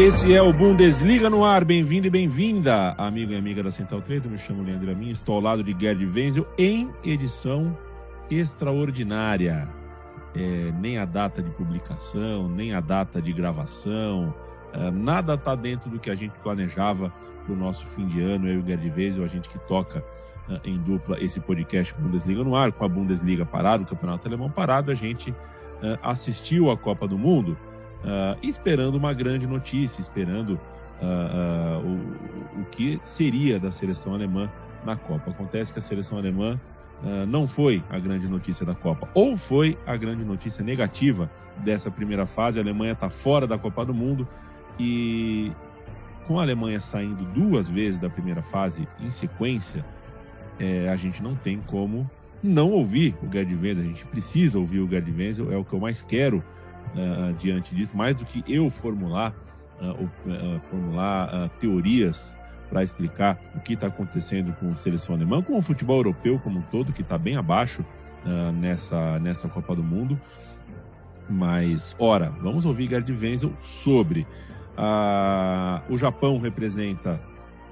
Esse é o Bundesliga no ar. Bem-vindo e bem-vinda, amigo e amiga da Central 3. Eu me chamo Leandro Amin, estou ao lado de Gerd Wenzel em edição extraordinária. É, nem a data de publicação, nem a data de gravação, é, nada está dentro do que a gente planejava para o nosso fim de ano. Eu e o Gerd Wenzel, a gente que toca é, em dupla esse podcast Bundesliga no ar, com a Bundesliga parada, o Campeonato Alemão parado, a gente é, assistiu a Copa do Mundo uh, esperando uma grande notícia, esperando uh, uh, o, o que seria da seleção alemã na Copa. Acontece que a seleção alemã não foi a grande notícia da Copa, ou foi a grande notícia negativa dessa primeira fase. A Alemanha está fora da Copa do Mundo e com a Alemanha saindo duas vezes da primeira fase em sequência, é, a gente não tem como não ouvir o Gerd Wenzel. A gente precisa ouvir o Gerd Wenzel, é o que eu mais quero uh, diante disso, mais do que eu formular, uh, formular teorias para explicar o que está acontecendo com a seleção alemã, com o futebol europeu como um todo, que está bem abaixo nessa, nessa Copa do Mundo. Mas, ora, vamos ouvir Gerd Wenzel sobre o Japão representa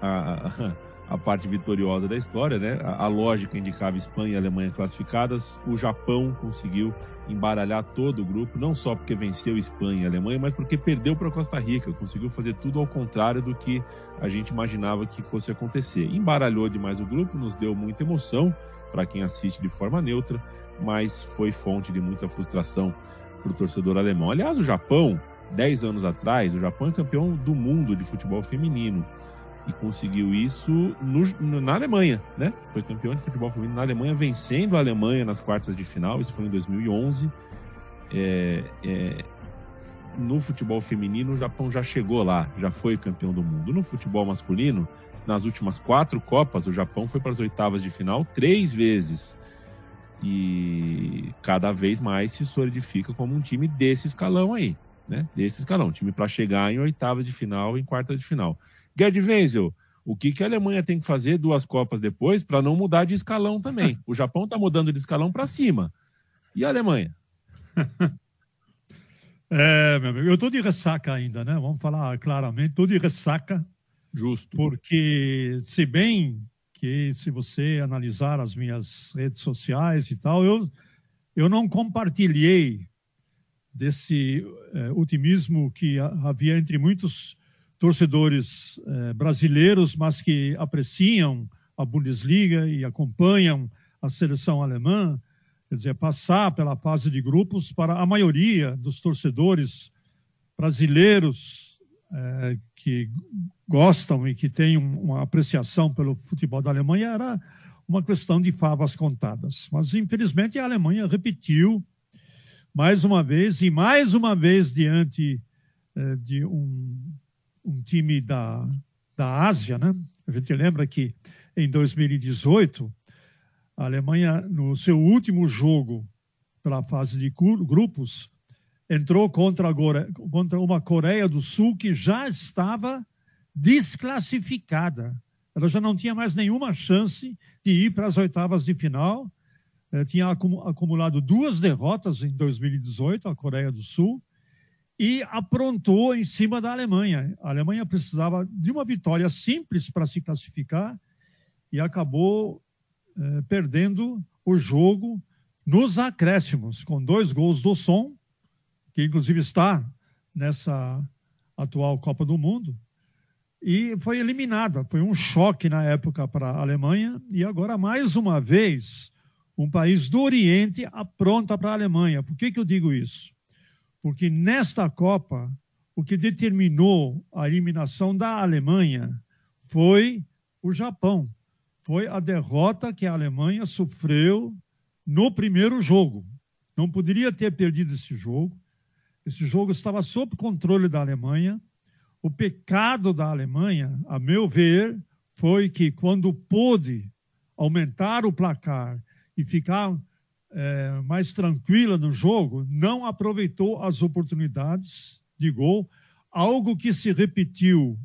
a a parte vitoriosa da história, né? A, a, lógica indicava Espanha e Alemanha classificadas. O Japão conseguiu embaralhar todo o grupo, não só porque venceu Espanha e Alemanha, mas porque perdeu para Costa Rica. Conseguiu fazer tudo ao contrário do que a gente imaginava que fosse acontecer. Embaralhou demais o grupo, nos deu muita emoção para quem assiste de forma neutra, mas foi fonte de muita frustração para o torcedor alemão. Aliás, o Japão, 10 anos atrás, o Japão é campeão do mundo de futebol feminino e conseguiu isso no, na Alemanha, né? Foi campeão de futebol feminino na Alemanha, vencendo a Alemanha nas quartas de final. Isso foi em 2011. É, é, no futebol feminino, o Japão já chegou lá, já foi campeão do mundo. No futebol masculino, nas últimas quatro Copas, o Japão foi para as oitavas de final três vezes. E cada vez mais se solidifica como um time desse escalão aí, né? Desse escalão, time para chegar em oitavas de final, em quartas de final. Gerd Wenzel, o que, que a Alemanha tem que fazer duas Copas depois para não mudar de escalão também? O Japão está mudando de escalão para cima. E a Alemanha? É, meu amigo, eu estou de ressaca ainda, né? Vamos falar claramente, estou de ressaca. Justo. Porque, se bem que se você analisar as minhas redes sociais e tal, eu, eu não compartilhei desse é, otimismo que havia entre muitos torcedores eh, brasileiros, mas que apreciam a Bundesliga e acompanham a seleção alemã, quer dizer, passar pela fase de grupos para a maioria dos torcedores brasileiros eh, que gostam e que têm uma apreciação pelo futebol da Alemanha era uma questão de favas contadas. Mas, infelizmente, a Alemanha repetiu mais uma vez e mais uma vez diante eh, de um um time da, da Ásia, né? A gente lembra que em 2018, a Alemanha, no seu último jogo pela fase de grupos, entrou contra, contra uma Coreia do Sul que já estava desclassificada. Ela já não tinha mais nenhuma chance de ir para as oitavas de final. Eh, tinha acumulado duas derrotas em 2018, a Coreia do Sul, e aprontou em cima da Alemanha. A Alemanha precisava de uma vitória simples para se classificar e acabou eh, perdendo o jogo nos acréscimos, com dois gols do Som, que inclusive está nessa atual Copa do Mundo, e foi eliminada. Foi um choque na época para a Alemanha, e agora, mais uma vez, um país do Oriente apronta para a Alemanha. Por que, que eu digo isso? Porque nesta Copa o que determinou a eliminação da Alemanha foi o Japão. Foi a derrota que a Alemanha sofreu no primeiro jogo. Não poderia ter perdido esse jogo. Esse jogo estava sob controle da Alemanha. O pecado da Alemanha, a meu ver, foi que quando pôde aumentar o placar e ficar é, mais tranquila no jogo, não aproveitou as oportunidades de gol, algo que se repetiu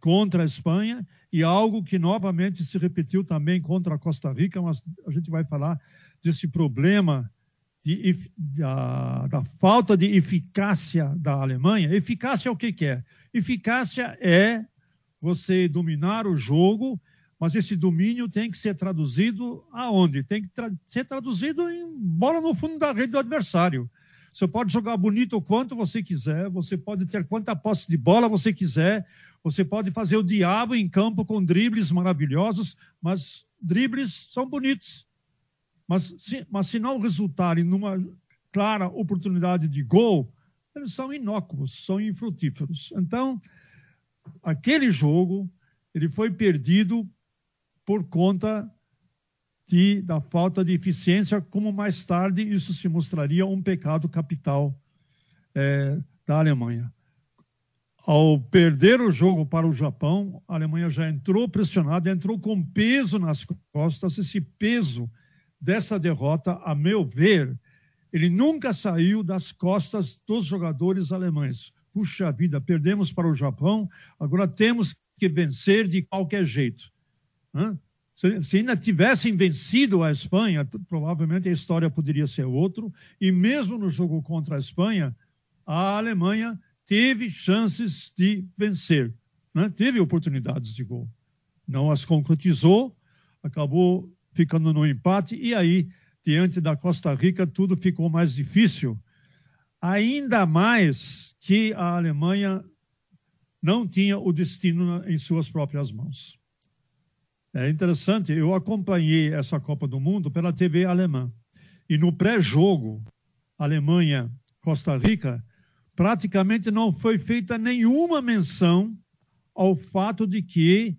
contra a Espanha e algo que novamente se repetiu também contra a Costa Rica, mas a gente vai falar desse problema de, da, da, falta de eficácia da Alemanha. Eficácia é o que, que é? Eficácia é você dominar o jogo, mas esse domínio tem que ser traduzido aonde? Tem que tra ser traduzido em bola no fundo da rede do adversário. Você pode jogar bonito o quanto você quiser, você pode ter quanta posse de bola você quiser, você pode fazer o diabo em campo com dribles maravilhosos, mas dribles são bonitos. Mas se, mas se não resultarem numa clara oportunidade de gol, eles são inócuos, são infrutíferos. Então, aquele jogo ele foi perdido por conta de, da falta de eficiência, como mais tarde isso se mostraria um pecado capital é, da Alemanha. Ao perder o jogo para o Japão, a Alemanha já entrou pressionada, entrou com peso nas costas. Esse peso dessa derrota, a meu ver, ele nunca saiu das costas dos jogadores alemães puxa vida, perdemos para o Japão, agora temos que vencer de qualquer jeito. Se ainda tivessem vencido a Espanha, provavelmente a história poderia ser outra. E mesmo no jogo contra a Espanha, a Alemanha teve chances de vencer, né? teve oportunidades de gol. Não as concretizou, acabou ficando no empate, e aí, diante da Costa Rica, tudo ficou mais difícil. Ainda mais que a Alemanha não tinha o destino em suas próprias mãos. É interessante, eu acompanhei essa Copa do Mundo pela TV alemã. E no pré-jogo, Alemanha-Costa Rica, praticamente não foi feita nenhuma menção ao fato de que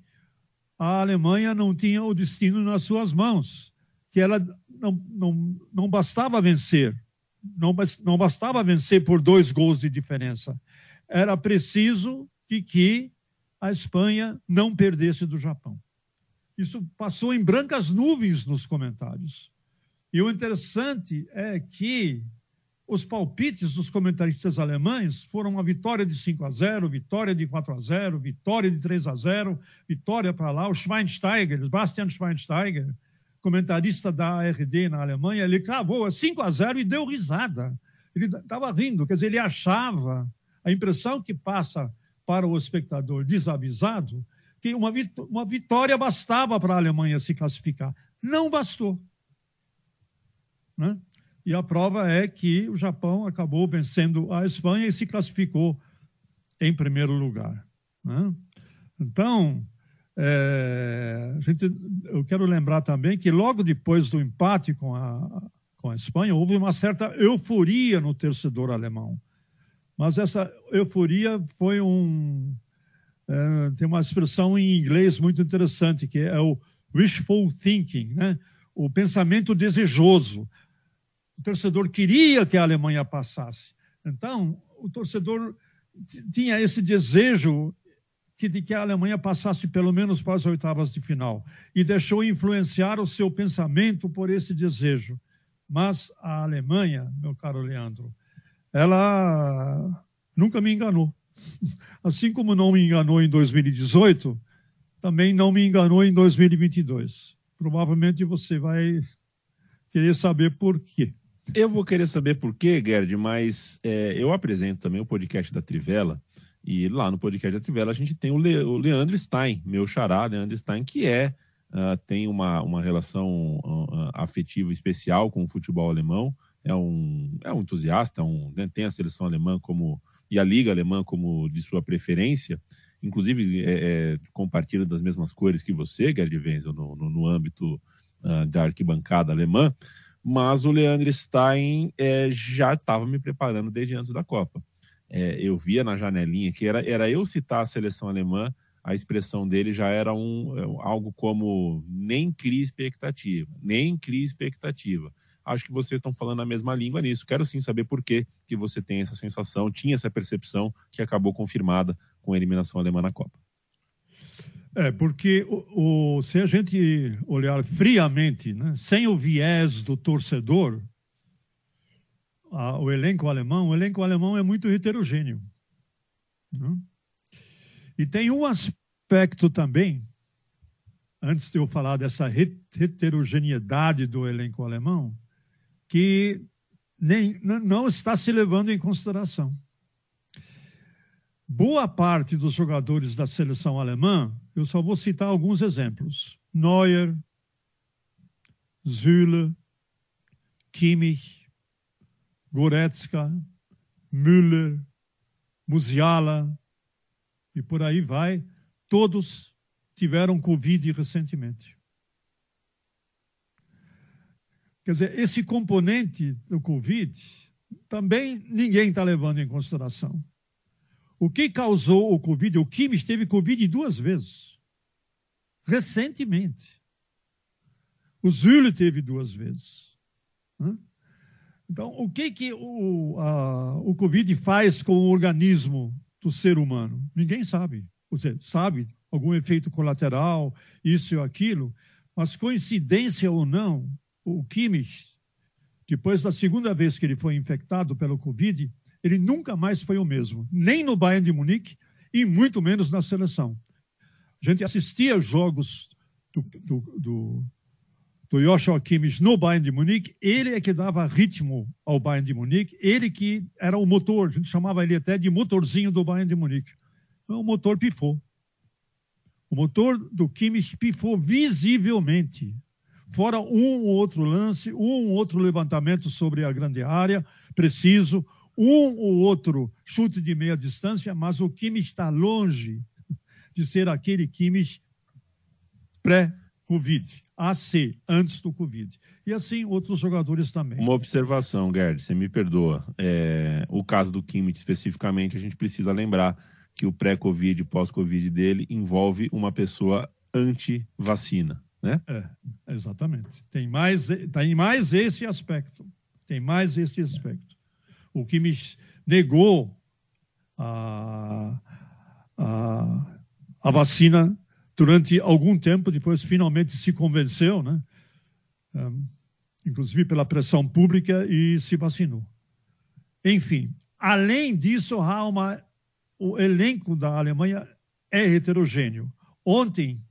a Alemanha não tinha o destino nas suas mãos, que ela não, não, não bastava vencer, não, não bastava vencer por dois gols de diferença. Era preciso que, que a Espanha não perdesse do Japão. Isso passou em brancas nuvens nos comentários. E o interessante é que os palpites dos comentaristas alemães foram uma vitória de 5 a 0, vitória de 4 a 0, vitória de 3 a 0, vitória para lá. O Schweinsteiger, Bastian Schweinsteiger, comentarista da ARD na Alemanha, ele cravou 5 a 0 e deu risada. Ele estava rindo, quer dizer, ele achava, a impressão que passa para o espectador desavisado, que uma, uma vitória bastava para a Alemanha se classificar. Não bastou. Né? E a prova é que o Japão acabou vencendo a Espanha e se classificou em primeiro lugar. Né? Então, é, gente, eu quero lembrar também que logo depois do empate com a, com a Espanha, houve uma certa euforia no torcedor alemão. Mas essa euforia foi um. É, tem uma expressão em inglês muito interessante, que é o wishful thinking, né? o pensamento desejoso. O torcedor queria que a Alemanha passasse. Então, o torcedor tinha esse desejo que, de que a Alemanha passasse pelo menos para as oitavas de final e deixou influenciar o seu pensamento por esse desejo. Mas a Alemanha, meu caro Leandro, ela nunca me enganou. Assim como não me enganou em 2018, também não me enganou em 2022. Provavelmente você vai querer saber por quê. Eu vou querer saber por quê, Gerd, mas é, eu apresento também o podcast da Trivela e lá no podcast da Tivela a gente tem o, Le, o Leandro Stein, meu xará, Leandro Stein, que é uh, tem uma, uma relação uh, afetiva especial com o futebol alemão, é um, é um entusiasta, um, né, tem a seleção alemã como e a liga alemã como de sua preferência, inclusive é, é, compartilha das mesmas cores que você, Gerd Wenzel, no, no, no âmbito uh, da arquibancada alemã, mas o Leandro Stein é, já estava me preparando desde antes da Copa. é, eu via na janelinha que era, era eu citar a seleção alemã, a expressão dele já era um, é, algo como nem cria expectativa, nem cria expectativa. Acho que vocês estão falando a mesma língua nisso. Quero sim saber por que, que você tem essa sensação, tinha essa percepção que acabou confirmada com a eliminação alemã na Copa. É, porque o, o, se a gente olhar friamente, né, sem o viés do torcedor, a, o elenco alemão, o elenco alemão é muito heterogêneo. Né? E tem um aspecto também, antes de eu falar dessa heterogeneidade do elenco alemão, que nem, não está se levando em consideração. Boa parte dos jogadores da seleção alemã, eu só vou citar alguns exemplos: Neuer, Süle, Kimmich, Goretzka, Müller, Musiala e por aí vai, todos tiveram Covid recentemente. Quer dizer, esse componente do Covid também ninguém está levando em consideração. O que causou o Covid? O Kimmich teve Covid duas vezes. Recentemente. O Zülle teve duas vezes. Então, o que, que o, a, o Covid faz com o organismo do ser humano? Ninguém sabe. Você sabe algum efeito colateral, isso ou aquilo, mas coincidência ou não, o Kimmich, depois da segunda vez que ele foi infectado pelo Covid, ele nunca mais foi o mesmo, nem no Bayern de Munique e muito menos na seleção. A gente assistia jogos do, do, do, do Joshua Kimmich no Bayern de Munique, ele é que dava ritmo ao Bayern de Munique, ele que era o motor, a gente chamava ele até de motorzinho do Bayern de Munique. O motor pifou. O motor do Kimmich pifou visivelmente fora um ou outro lance, um ou outro levantamento sobre a grande área, preciso, um ou outro chute de meia distância, mas o Kimmich está longe de ser aquele Kimmich pré-Covid, AC, antes do Covid. E assim outros jogadores também. Uma observação, Gerd, você me perdoa. É, o caso do Kimmich especificamente, a gente precisa lembrar que o pré-Covid e pós-Covid dele envolve uma pessoa anti-vacina né? É, exatamente. Tem mais, tem mais esse aspecto. Tem mais esse aspecto. O que me negou a, a, a vacina durante algum tempo, depois finalmente se convenceu, né? Um, inclusive pela pressão pública, e se vacinou. Enfim, além disso, há o elenco da Alemanha é heterogêneo. Ontem,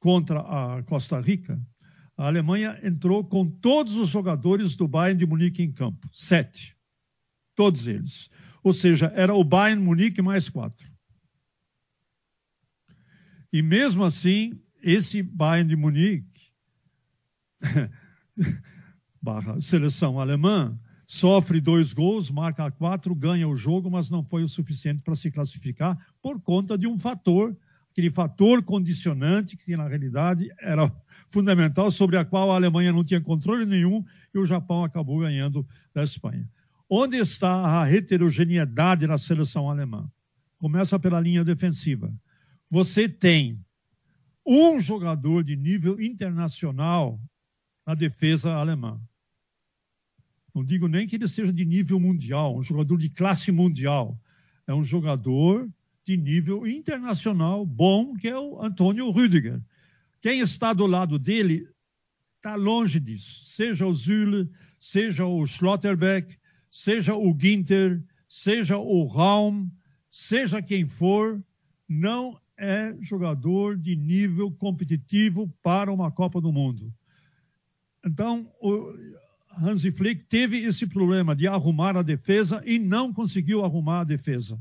contra a Costa Rica, a Alemanha entrou com todos os jogadores do Bayern de Munique em campo, sete, todos eles. Ou seja, era o Bayern Munique mais quatro. E mesmo assim, esse Bayern de Munique, barra seleção alemã, sofre dois gols, marca quatro, ganha o jogo, mas não foi o suficiente para se classificar por conta de um fator aquele fator condicionante que na realidade era fundamental, sobre a qual a Alemanha não tinha controle nenhum e o Japão acabou ganhando da Espanha. Onde está a heterogeneidade na seleção alemã? Começa pela linha defensiva. Você tem um jogador de nível internacional na defesa alemã. Não digo nem que ele seja de nível mundial, um jogador de classe mundial. É um jogador de nível internacional bom, que é o Antônio Rüdiger. Quem está do lado dele está longe disso. Seja o Zülle, seja o Schlotterbeck, seja o Ginter, seja o Raum, seja quem for, não é jogador de nível competitivo para uma Copa do Mundo. Então, o Hansi Flick teve esse problema de arrumar a defesa e não conseguiu arrumar a defesa.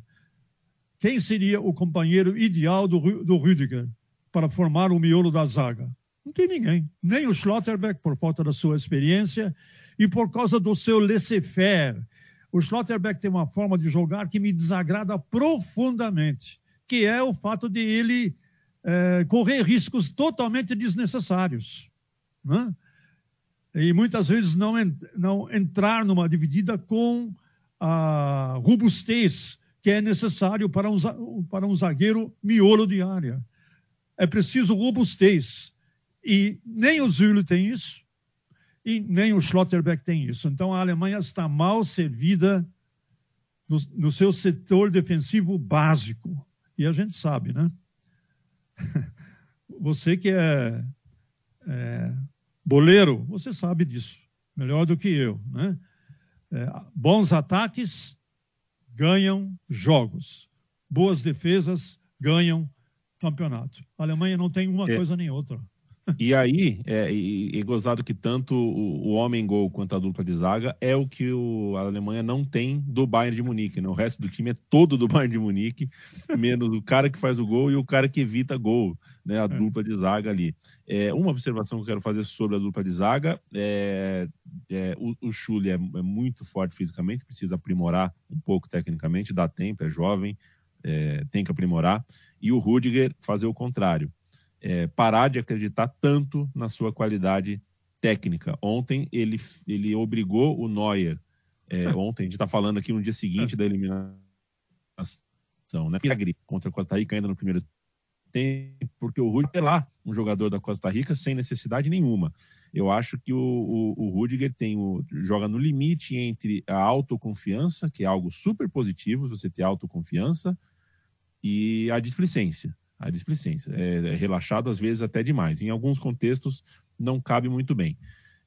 Quem seria o companheiro ideal do, do Rüdiger para formar o miolo da zaga? Não tem ninguém. Nem o Schlotterbeck, por falta da sua experiência e por causa do seu laissez-faire. O Schlotterbeck tem uma forma de jogar que me desagrada profundamente, que é o fato de ele é, correr riscos totalmente desnecessários. Né? E muitas vezes não, não entrar numa dividida com a robustez que é necessário para um, para um zagueiro miolo de área. É preciso robustez. E nem o Zülle tem isso, e nem o Schlotterbeck tem isso. Então a Alemanha está mal servida no, no seu setor defensivo básico. E a gente sabe, né? Você que é, é boleiro, você sabe disso, melhor do que eu, né? É, bons ataques ganham jogos, boas defesas ganham campeonato. A Alemanha não tem uma é. coisa nem outra. E aí, é, e, e gozado que tanto o, o homem-gol quanto a dupla de zaga é o que o, a Alemanha não tem do Bayern de Munique. Né? O resto do time é todo do Bayern de Munique, menos o cara que faz o gol e o cara que evita gol, né? a é. dupla de zaga ali. É, uma observação que eu quero fazer sobre a dupla de zaga é, é o, o Schulli é, é, muito forte fisicamente, precisa aprimorar um pouco tecnicamente, dá tempo, é jovem, é, tem que aprimorar. E o Rudiger fazer o contrário é, parar de acreditar tanto na sua qualidade técnica. Ontem ele, ele obrigou o Neuer. É, ontem, a gente está falando aqui no dia seguinte da eliminação, né? Milagre contra a Costa Rica ainda no primeiro tempo, porque o Rudiger é lá, um jogador da Costa Rica sem necessidade nenhuma. Eu acho que o, o, o Rudiger tem o, joga no limite entre a autoconfiança, que é algo super positivo, você ter autoconfiança, e a displicência a displicência. É, é, relaxado, às vezes, até demais. Em alguns contextos, não cabe muito bem.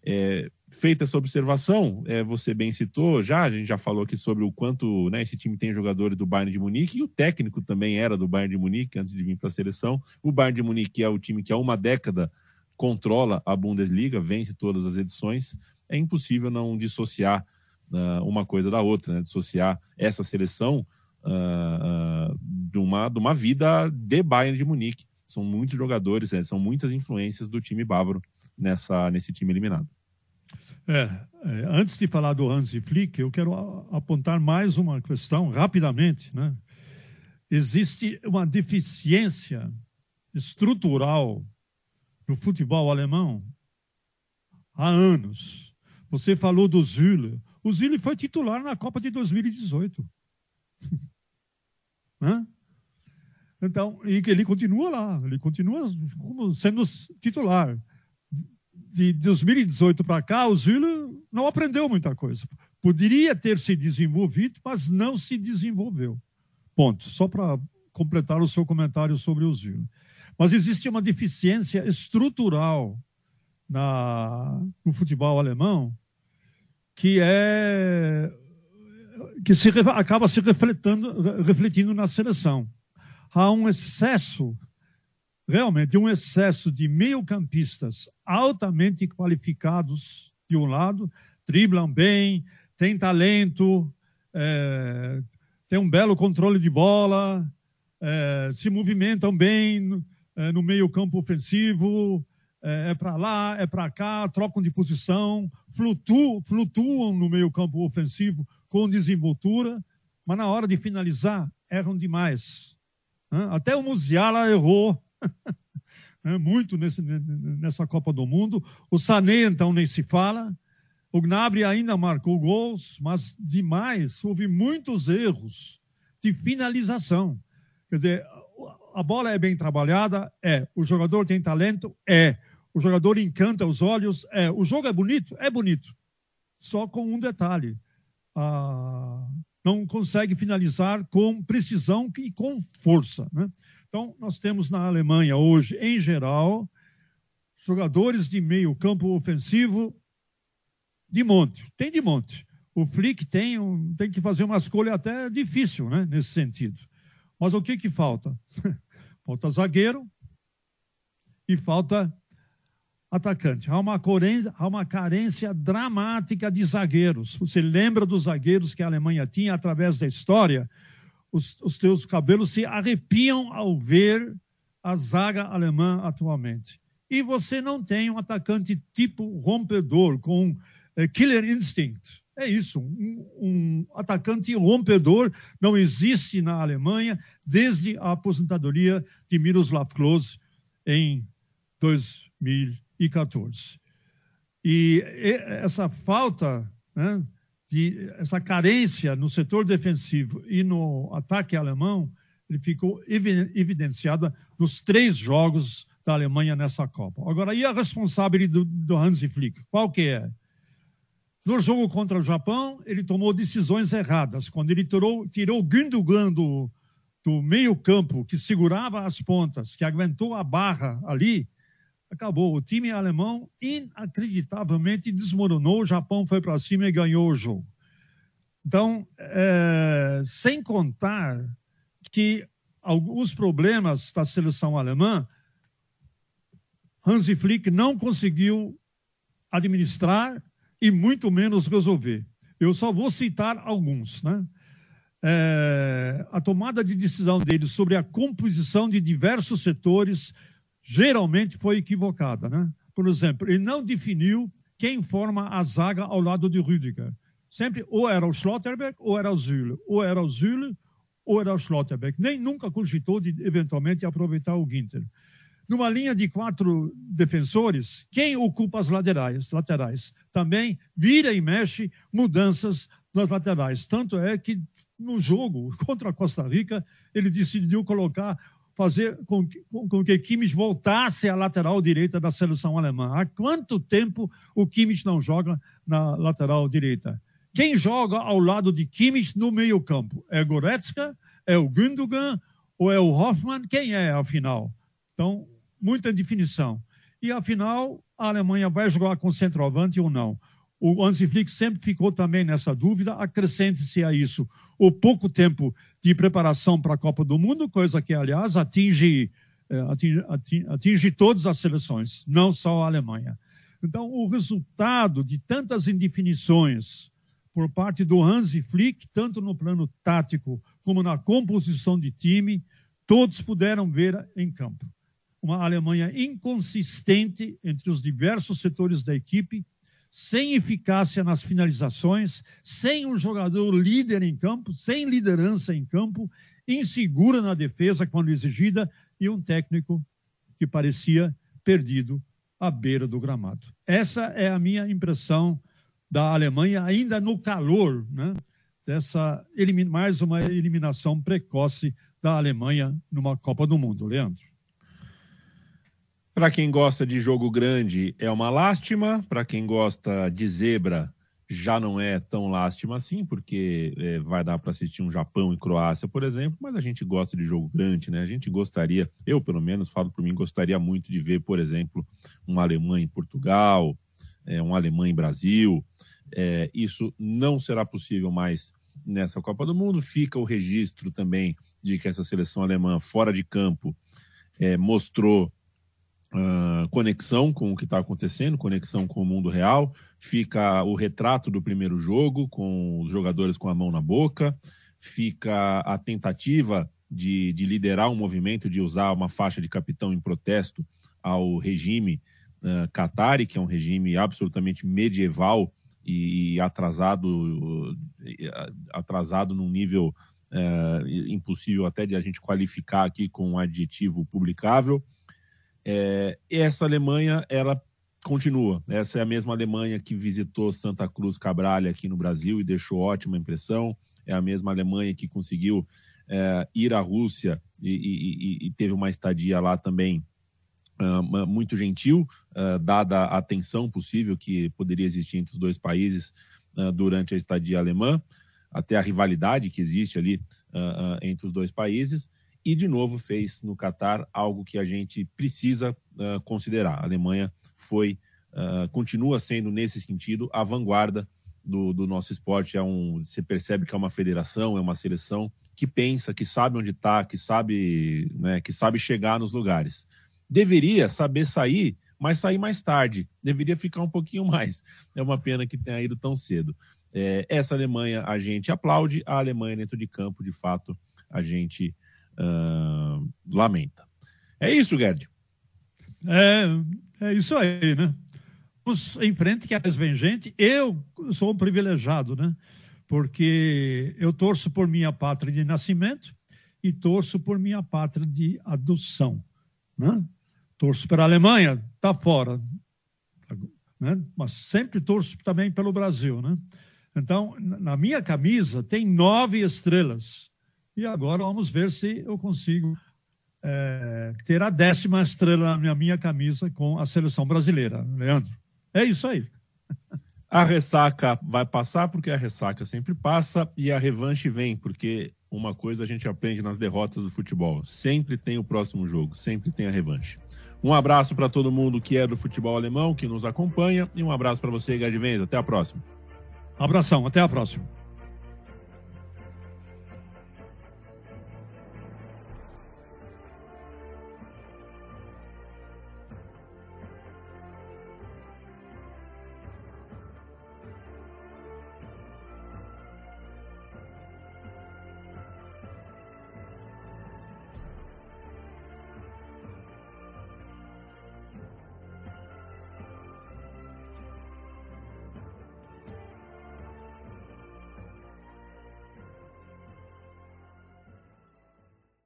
É, feita essa observação, é, você bem citou, já a gente já falou aqui sobre o quanto né, esse time tem jogadores do Bayern de Munique, e o técnico também era do Bayern de Munique antes de vir para a seleção. O Bayern de Munique é o time que há uma década controla a Bundesliga, vence todas as edições. É impossível não dissociar uh, uma coisa da outra, né? dissociar essa seleção uh, uh, de, uma, de uma vida de Bayern de Munique. São muitos jogadores, né, são muitas influências do time bávaro nessa, nesse time eliminado. É, é, antes de falar do Hansi Flick, eu quero apontar mais uma questão rapidamente. Né? Existe uma deficiência estrutural no futebol alemão há anos. Você falou do Zülle. O Zülle foi titular na Copa de 2018. Né? Então, e ele continua lá, ele continua sendo titular. De 2018 para cá, o Zülle não aprendeu muita coisa. Poderia ter se desenvolvido, mas não se desenvolveu. Ponto. Só para completar o seu comentário sobre o Zülle. Mas existe uma deficiência estrutural na, no futebol alemão que é que se, acaba se refletindo, na seleção. Há um excesso, realmente, um excesso de meio-campistas altamente qualificados, de um lado, driblam bem, têm talento, é, têm um belo controle de bola, é, se movimentam bem é, no meio-campo ofensivo, é, é para lá, é para cá, trocam de posição, flutuam, flutuam no meio-campo ofensivo com desenvoltura, mas na hora de finalizar, erram demais. Até o Musiala errou muito nesse, nessa Copa do Mundo. O Sané, então, nem se fala. O Gnabry ainda marcou gols, mas demais. Houve muitos erros de finalização. Quer dizer, a bola é bem trabalhada? É. O jogador tem talento? É. O jogador encanta os olhos? É. O jogo é bonito? É bonito. Só com um detalhe ah, não consegue finalizar com precisão e com força. Né? Então, nós temos na Alemanha hoje, em geral, jogadores de meio campo ofensivo de monte. Tem de monte. O Flick tem, um, tem que fazer uma escolha até difícil né, nesse sentido. Mas o que, que falta? falta zagueiro e falta atacante. Há uma, carência, há uma carência dramática de zagueiros. Você lembra dos zagueiros que a Alemanha tinha através da história? Os, os teus cabelos se arrepiam ao ver a zaga alemã atualmente. E você não tem um atacante tipo rompedor, com é, killer instinct. É isso, um, um, atacante rompedor não existe na Alemanha desde a aposentadoria de Miroslav Klose em 2000 e 14. E essa falta né, de essa carência no setor defensivo e no ataque alemão, ele ficou evidenciada nos três jogos da Alemanha nessa Copa. Agora, e a responsabilidade do, do Hansi Flick? Qual que é? No jogo contra o Japão, ele tomou decisões erradas. Quando ele tirou, tirou Gündogan do, do meio campo, que segurava as pontas, que aguentou a barra ali, acabou. O time alemão inacreditavelmente desmoronou. O Japão foi para cima e ganhou o jogo. Então, é, sem contar que alguns problemas da seleção alemã, Hansi Flick não conseguiu administrar e muito menos resolver. Eu só vou citar alguns. Né? É, a tomada de decisão dele sobre a composição de diversos setores geralmente foi equivocada. Né? Por exemplo, ele não definiu quem forma a zaga ao lado de Rüdiger. Sempre ou era o Schlotterbeck ou era o Zülle. Ou era o Zülle ou era o Schlotterbeck. Nem nunca cogitou de eventualmente aproveitar o Ginter numa linha de quatro defensores, quem ocupa as laterais? laterais? Também vira e mexe mudanças nas laterais. Tanto é que no jogo contra a Costa Rica, ele decidiu colocar, fazer com, com, com que Kimmich voltasse à lateral direita da seleção alemã. Há quanto tempo o Kimmich não joga na lateral direita? Quem joga ao lado de Kimmich no meio-campo? É Goretzka? É o Gündogan? Ou é o Hoffmann? Quem é, afinal? Então, muita definição. E, afinal, a Alemanha vai jogar com centroavante ou não? O Hansi Flick sempre ficou também nessa dúvida. Acrescente-se a isso o pouco tempo de preparação para a Copa do Mundo, coisa que, aliás, atinge, é, atinge, atinge, atinge todas as seleções, não só a Alemanha. Então, o resultado de tantas indefinições por parte do Hansi Flick, tanto no plano tático como na composição de time, todos puderam ver em campo uma Alemanha inconsistente entre os diversos setores da equipe, sem eficácia nas finalizações, sem um jogador líder em campo, sem liderança em campo, insegura na defesa quando exigida e um técnico que parecia perdido à beira do gramado. Essa é a minha impressão da Alemanha, ainda no calor né, dessa mais uma eliminação precoce da Alemanha numa Copa do Mundo. Leandro. Para quem gosta de jogo grande, é uma lástima. Para quem gosta de zebra, já não é tão lástima assim, porque é, vai dar para assistir um Japão e Croácia, por exemplo. Mas a gente gosta de jogo grande, né? A gente gostaria, eu pelo menos falo por mim, gostaria muito de ver, por exemplo, um Alemanha em Portugal, é, um Alemanha em Brasil. É, isso não será possível mais nessa Copa do Mundo. Fica o registro também de que essa seleção alemã fora de campo é, mostrou uh, conexão com o que está acontecendo, conexão com o mundo real. Fica o retrato do primeiro jogo, com os jogadores com a mão na boca. Fica a tentativa de, de liderar um movimento, de usar uma faixa de capitão em protesto ao regime uh, que é um regime absolutamente medieval e atrasado, atrasado num nível uh, impossível até de a gente qualificar aqui com um adjetivo publicável. É, essa Alemanha, ela continua. Essa é a mesma Alemanha que visitou Santa Cruz Cabralha aqui no Brasil e deixou ótima impressão. É a mesma Alemanha que conseguiu é, ir à Rússia e, e, e, teve uma estadia lá também uh, muito gentil, uh, dada a tensão possível que poderia existir entre os dois países uh, durante a estadia alemã, até a rivalidade que existe ali entre os dois países e de novo fez no Catar algo que a gente precisa uh, considerar. A Alemanha foi, uh, continua sendo nesse sentido a vanguarda do, do, nosso esporte. É um, você percebe que é uma federação, é uma seleção que pensa, que sabe onde está, que sabe, né, que sabe chegar nos lugares. Deveria saber sair, mas sair mais tarde. Deveria ficar um pouquinho mais. É uma pena que tenha ido tão cedo. É, essa Alemanha a gente aplaude, a Alemanha dentro de campo, de fato, a gente uh, lamenta. É isso, Gerd? É, é isso aí, né? Vamos em frente, que às vem gente. Eu sou um privilegiado, né? Porque eu torço por minha pátria de nascimento e torço por minha pátria de adoção, né? Torço para a Alemanha, tá fora, né? Mas sempre torço também pelo Brasil, né? Então, na minha camisa tem nove estrelas. E agora vamos ver se eu consigo é, ter a décima estrela na minha camisa com a seleção brasileira, Leandro. É isso aí. A ressaca vai passar porque a ressaca sempre passa e a revanche vem, porque uma coisa a gente aprende nas derrotas do futebol: sempre tem o próximo jogo, sempre tem a revanche. Um abraço para todo mundo que é do futebol alemão, que nos acompanha, e um abraço para você, Gerd Venz. Até a próxima. Abração, até a próxima.